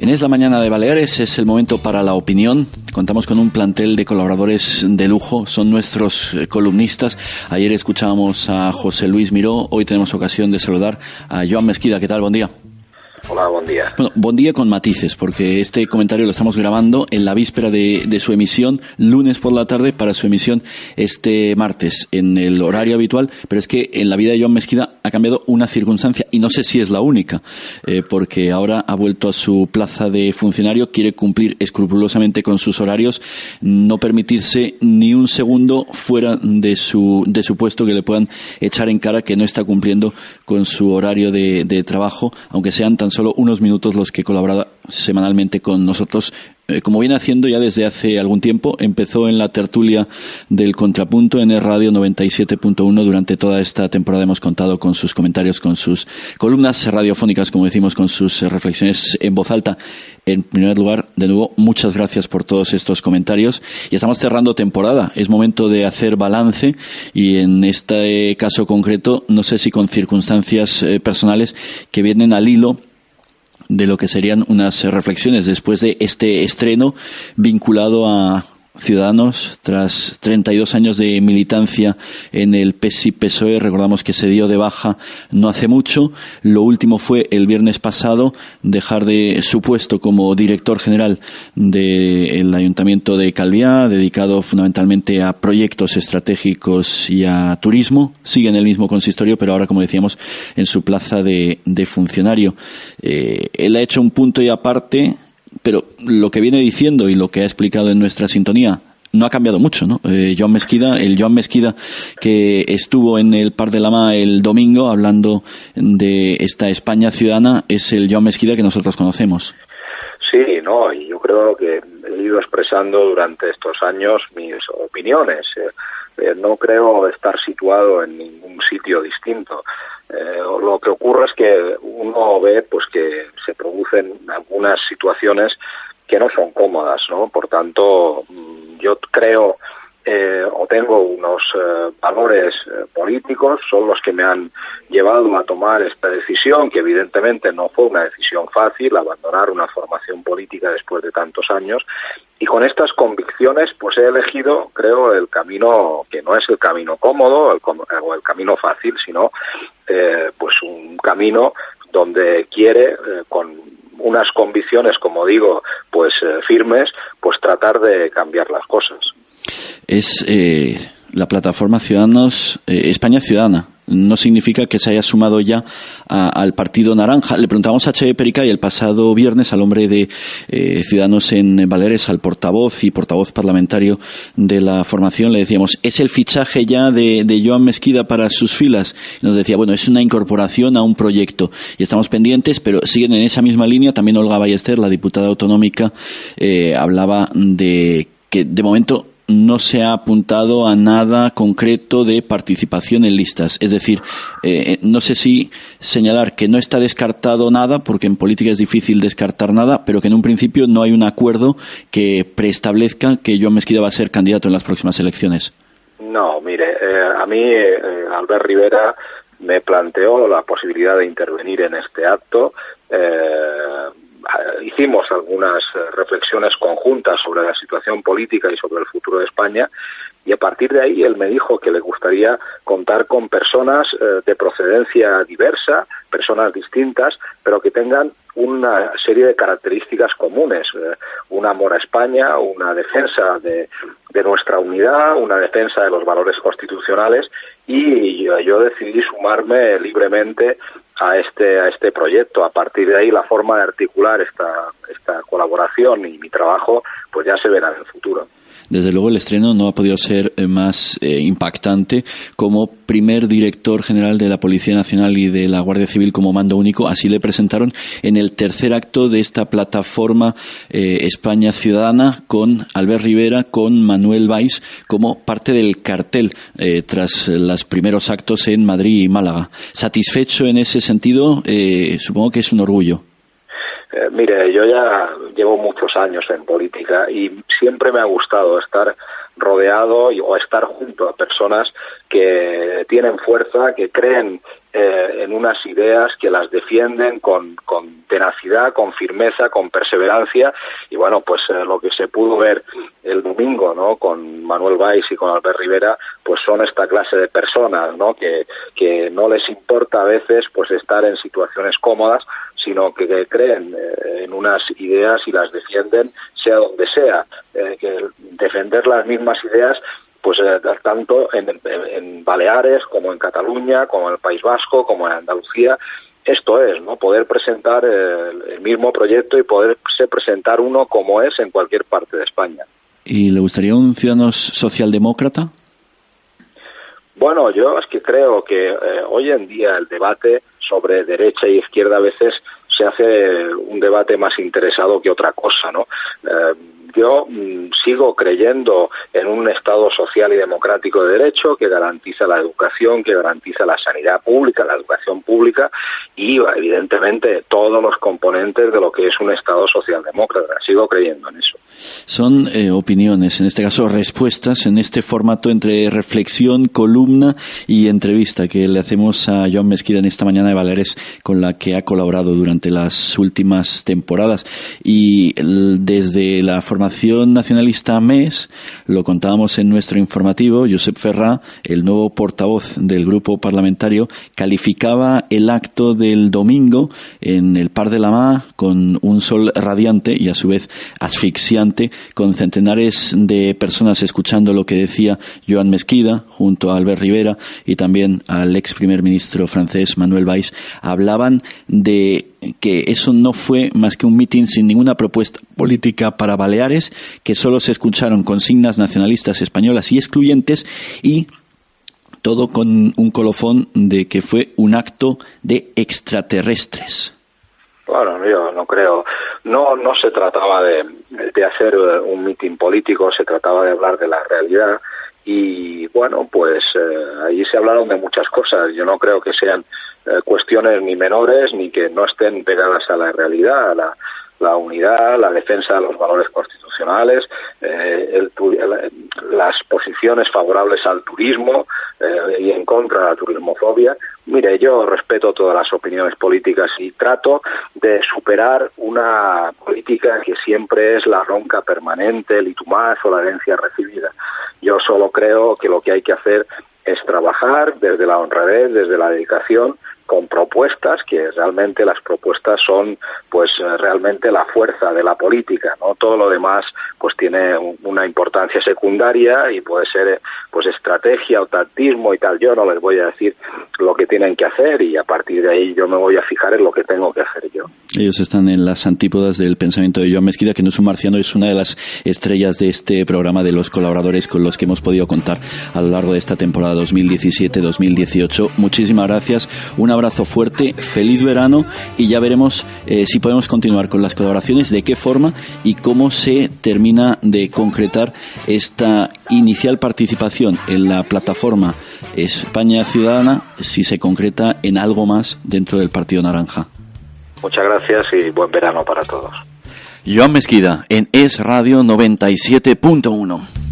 En Es la Mañana de Baleares es el momento para la opinión. Contamos con un plantel de colaboradores de lujo, son nuestros eh, columnistas. Ayer escuchábamos a José Luis Miró, hoy tenemos ocasión de saludar a Joan Mesquida. ¿Qué tal? Buen día. Hola, buen día. Bueno, buen día con matices, porque este comentario lo estamos grabando en la víspera de, su emisión, lunes por la tarde, para su emisión este martes, en el horario habitual, pero es que en la vida de Joan Mesquida ha cambiado una circunstancia, y no sé si es la única, eh, porque ahora ha vuelto a su plaza de funcionario, quiere cumplir escrupulosamente con sus horarios, no permitirse ni un segundo fuera de su, de su puesto que le puedan echar en cara que no está cumpliendo con su horario de trabajo, aunque sean tan solo unos minutos los que colaboraba semanalmente con nosotros. Eh, como viene haciendo ya desde hace algún tiempo, empezó en la tertulia del Contrapunto en el Radio 97.1 durante toda esta temporada. Hemos contado con sus comentarios, con sus columnas radiofónicas, como decimos, con sus reflexiones en voz alta. En primer lugar, de nuevo, muchas gracias por todos estos comentarios. Y estamos cerrando temporada. Es momento de hacer balance y en este caso concreto, no sé si con circunstancias eh, personales que vienen al hilo de lo que serían unas reflexiones después de este estreno vinculado a Ciudadanos, tras 32 años de militancia en el PSI-PSOE, recordamos que se dio de baja no hace mucho. Lo último fue el viernes pasado dejar de su puesto como director general del Ayuntamiento de Calviá, dedicado fundamentalmente a proyectos estratégicos y a turismo. Sigue en el mismo consistorio, pero ahora, como decíamos, en su plaza de, de funcionario. Eh, él ha hecho un punto y aparte pero lo que viene diciendo y lo que ha explicado en nuestra sintonía no ha cambiado mucho, ¿no? Eh, Joan Mesquida, el Joan Mesquida que estuvo en el Par de Lama el domingo hablando de esta España ciudadana es el Joan Mesquida que nosotros conocemos. Sí, no, y yo creo que he ido expresando durante estos años mis opiniones. Eh, eh, no creo estar situado en ningún sitio distinto. Eh, lo que ocurre es que uno ve pues que se producen algunas situaciones que no son cómodas, ¿no? Por tanto, mm, yo creo eh, o tengo unos eh, valores eh, políticos, son los que me han llevado a tomar esta decisión, que evidentemente no fue una decisión fácil, abandonar una formación política después de tantos años, y con estas convicciones pues he elegido, creo, el camino que no es el camino cómodo el, o el camino fácil, sino eh, pues un camino donde quiere, eh, con unas convicciones, como digo, pues eh, firmes, pues tratar de cambiar las cosas es eh, la plataforma Ciudadanos España Ciudadana. No significa que se haya sumado ya a, al Partido Naranja. Le preguntamos a Che Perica y el pasado viernes al hombre de eh, Ciudadanos en Valeres, al portavoz y portavoz parlamentario de la formación, le decíamos, ¿es el fichaje ya de, de Joan Mesquida para sus filas? Y nos decía, bueno, es una incorporación a un proyecto y estamos pendientes, pero siguen en esa misma línea. También Olga Ballester, la diputada autonómica, eh, hablaba de que de momento no se ha apuntado a nada concreto de participación en listas. Es decir, eh, no sé si señalar que no está descartado nada, porque en política es difícil descartar nada, pero que en un principio no hay un acuerdo que preestablezca que Joan Mesquida va a ser candidato en las próximas elecciones. No, mire, eh, a mí eh, Albert Rivera me planteó la posibilidad de intervenir en este acto. Eh, hicimos algunas eh, reflexiones conjuntas sobre la situación política y sobre el futuro de España y a partir de ahí él me dijo que le gustaría contar con personas eh, de procedencia diversa, personas distintas, pero que tengan una serie de características comunes, eh, un amor a España, una defensa de, nuestra unidad, una defensa de los valores constitucionales y yo decidí sumarme libremente a este a este proyecto. A partir de ahí la forma de articular esta esta colaboración y mi trabajo pues ya se verá en el futuro. Desde luego el estreno no ha podido ser eh, más eh, impactante como primer director general de la Policía Nacional y de la Guardia Civil como mando único. Así le presentaron en el tercer acto de esta plataforma eh, España Ciudadana con Albert Rivera, con Manuel Valls como parte del cartel tras los primeros actos en Madrid y Málaga. ¿Satisfecho en ese sentido? Supongo que es un orgullo. Eh, mire, yo ya llevo muchos años en política y siempre me ha gustado estar rodeado y, o estar junto a personas que tienen fuerza, que creen eh, en unas ideas que las defienden con, con, tenacidad, con firmeza, con perseverancia y bueno, pues eh, lo que se pudo ver el domingo, ¿no? Con Manuel Valls y con Albert Rivera, pues son esta clase de personas, ¿no? Que, que no les importa a veces pues estar en situaciones cómodas, sino que, creen eh, en unas ideas y las defienden sea donde sea, que defender las mismas ideas pues eh, tanto en, Baleares como en Cataluña, como en el País Vasco, como en Andalucía. Esto es, ¿no? Poder presentar el, mismo proyecto y poderse presentar uno como es en cualquier parte de España. ¿Y le gustaría un ciudadano socialdemócrata? Bueno, yo es que creo que eh, hoy en día el debate sobre derecha y izquierda a veces se hace un debate más interesado que otra cosa, ¿no? Eh, yo mm, sigo creyendo en un Estado social y democrático de derecho que garantiza la educación, que garantiza la sanidad pública, la educación pública y, evidentemente, todos los componentes de lo que es un Estado socialdemócrata. Sigo creyendo en eso. Son eh, opiniones, en este caso respuestas, en este formato entre reflexión, columna y entrevista que le hacemos a Joan Mesquida en esta mañana de Valeres, con la que ha colaborado durante las últimas temporadas. Y desde la formación nacionalista MES, lo contábamos en nuestro informativo, Josep Ferrá, el nuevo portavoz del grupo parlamentario, calificaba el acto del domingo en el Par de la Má con un sol radiante y a su vez asfixiante con centenares de personas escuchando lo que decía Joan Mesquida junto a Albert Rivera y también al ex primer ministro francés Manuel Valls, hablaban de que eso no fue más que un mitin sin ninguna propuesta política para Baleares, que solo se escucharon consignas nacionalistas españolas y excluyentes y todo con un colofón de que fue un acto de extraterrestres. Bueno, yo no creo. No, no se trataba de, de hacer un mitin político, se trataba de hablar de la realidad y bueno, pues eh, allí se hablaron de muchas cosas. Yo no creo que sean eh, cuestiones ni menores ni que no estén pegadas a la realidad, a la, unidad, la defensa de los valores constitucionales, eh, las posiciones favorables al turismo eh, y en contra de la turismofobia. Mire, yo respeto todas las opiniones políticas y trato de superar una política que siempre es la ronca permanente, el itumaz o la herencia recibida. Yo solo creo que lo que hay que hacer es trabajar desde la honradez, desde la dedicación, con propuestas que realmente las propuestas son pues eh, realmente la fuerza de la política no todo lo demás pues tiene una importancia secundaria y puede ser pues estrategia o tactismo y tal. Yo no les voy a decir lo que tienen que hacer y a partir de ahí yo me voy a fijar en lo que tengo que hacer yo. Ellos están en las antípodas del pensamiento de Joan Mezquida que no es un marciano es una de las estrellas de este programa de los colaboradores con los que hemos podido contar a lo largo de esta temporada 2017-2018 muchísimas gracias. Una abrazo fuerte, feliz verano y ya veremos eh, si podemos continuar con las colaboraciones, de qué forma y cómo se termina de concretar esta inicial participación en la plataforma España Ciudadana, si se concreta en algo más dentro del Partido Naranja. Muchas gracias y buen verano para todos. Joan Mesquida en Es Radio 97.1.